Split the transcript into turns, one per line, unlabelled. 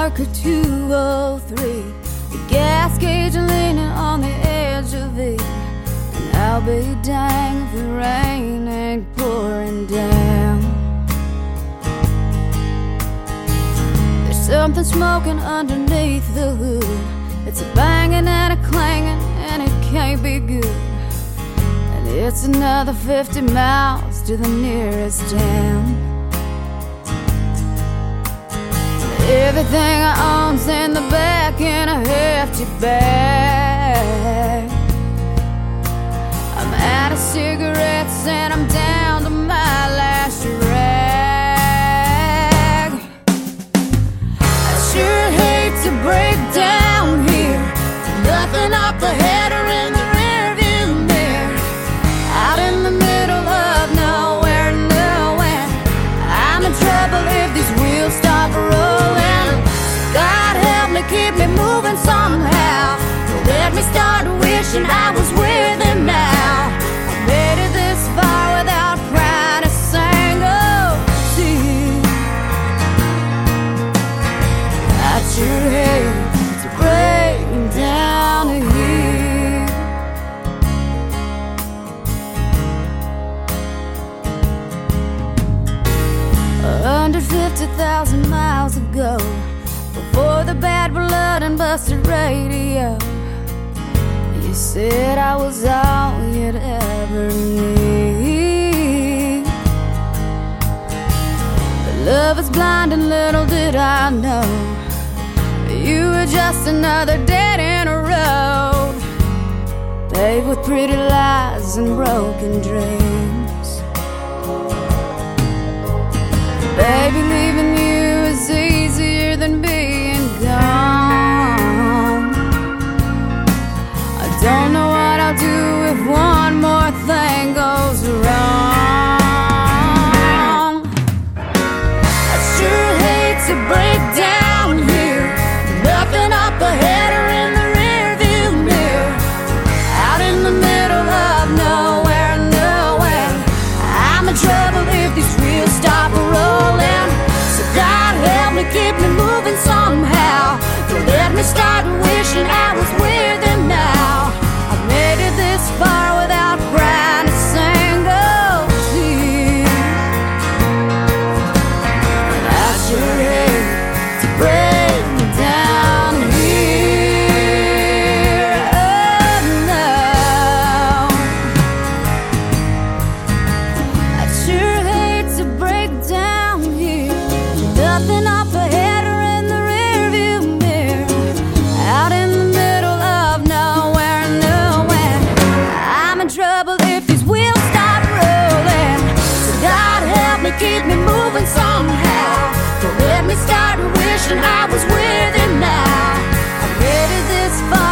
Parker 203. The gas gauge leaning on the edge of it. And I'll be dang if the rain ain't pouring down. There's something smoking underneath the hood. It's a banging and a clanging, and it can't be good. And it's another 50 miles to the nearest town. Everything I own's in the back in a hefty bag. I'm out of cigarettes and I'm down keep me moving somehow. Don't let me start wishing I was with him now. I made it this far without crying a single tear. I sure hate to break down here. Fifty thousand miles ago, before the bad busted radio, you said I was all you'd ever need. But love is blind, and little did I know you were just another dead end road, paved with pretty lies and broken dreams. moving somehow. So let me start wishing I was with him now. I made it this far.